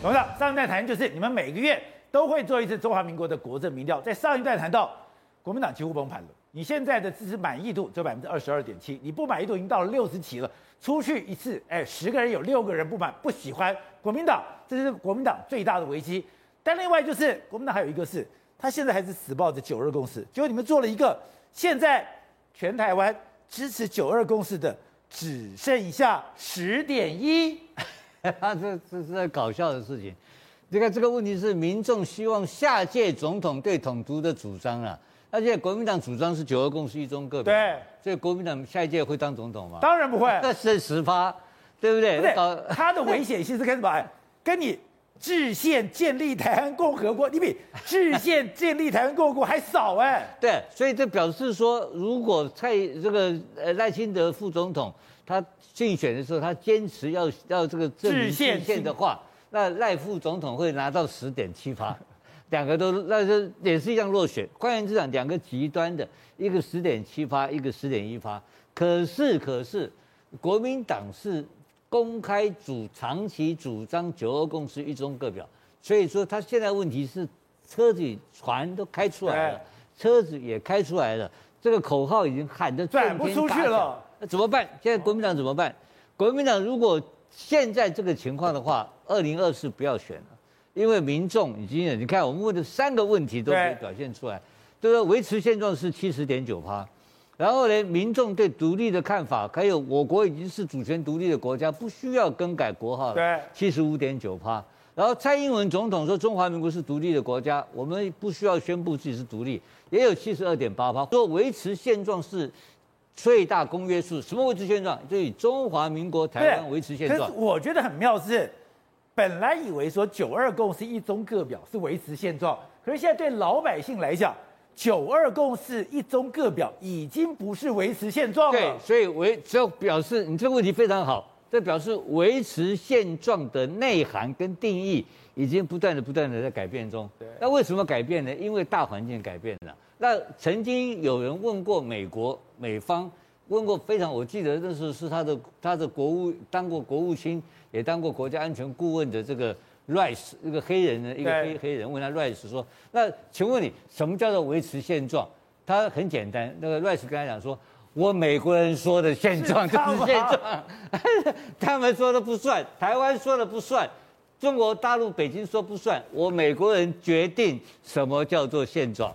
董事长，上一段谈就是你们每个月都会做一次中华民国的国政民调，在上一段谈到国民党几乎崩盘了，你现在的支持满意度只有百分之二十二点七，你不满意度已经到了六十七了。出去一次，哎，十个人有六个人不满不喜欢国民党，这是国民党最大的危机。但另外就是国民党还有一个是，他现在还是死抱着九二共识，结果你们做了一个，现在全台湾支持九二共识的只剩下十点一。他 这这是在搞笑的事情，这个这个问题是民众希望下届总统对统独的主张啊，而且国民党主张是九二共识一中各表，对，所以国民党下一届会当总统吗？当然不会，那是十发，对不对？不对，他的危险性是跟什么？跟你制宪建立台湾共和国，你比制宪建立台湾共和国还少哎。对，所以这表示说，如果蔡这个呃赖清德副总统。他竞选的时候，他坚持要要这个制宪的话，那赖副总统会拿到十点七八，两个都那就也是一样落选。换言之讲，两个极端的，一个十点七八，一个十点一八。可是可是，国民党是公开主长期主张九二共识一中各表，所以说他现在问题是车子船都开出来了，车子也开出来了，这个口号已经喊得震天大响。那怎么办？现在国民党怎么办？国民党如果现在这个情况的话，二零二四不要选了，因为民众已经，你看我们问的三个问题都可以表现出来，对不对？维持现状是七十点九趴，然后呢，民众对独立的看法，还有我国已经是主权独立的国家，不需要更改国号了，对，七十五点九趴。然后蔡英文总统说中华民国是独立的国家，我们不需要宣布自己是独立，也有七十二点八趴，说维持现状是。最大公约数什么维持现状？就以中华民国台湾维持现状。可是我觉得很妙是，本来以为说九二共识一中各表是维持现状，可是现在对老百姓来讲，九二共识一中各表已经不是维持现状了。对，所以维只要表示你这个问题非常好，这表示维持现状的内涵跟定义已经不断的不断的在改变中。对，那为什么改变呢？因为大环境改变了。那曾经有人问过美国美方，问过非常，我记得那时候是他的他的国务当过国务卿，也当过国家安全顾问的这个 Rice 一个黑人的一个黑黑人问他 Rice 说，那请问你什么叫做维持现状？他很简单，那个 Rice 跟他讲说，我美国人说的现状就是现状，他们说的不算，台湾说的不算，中国大陆北京说不算，我美国人决定什么叫做现状。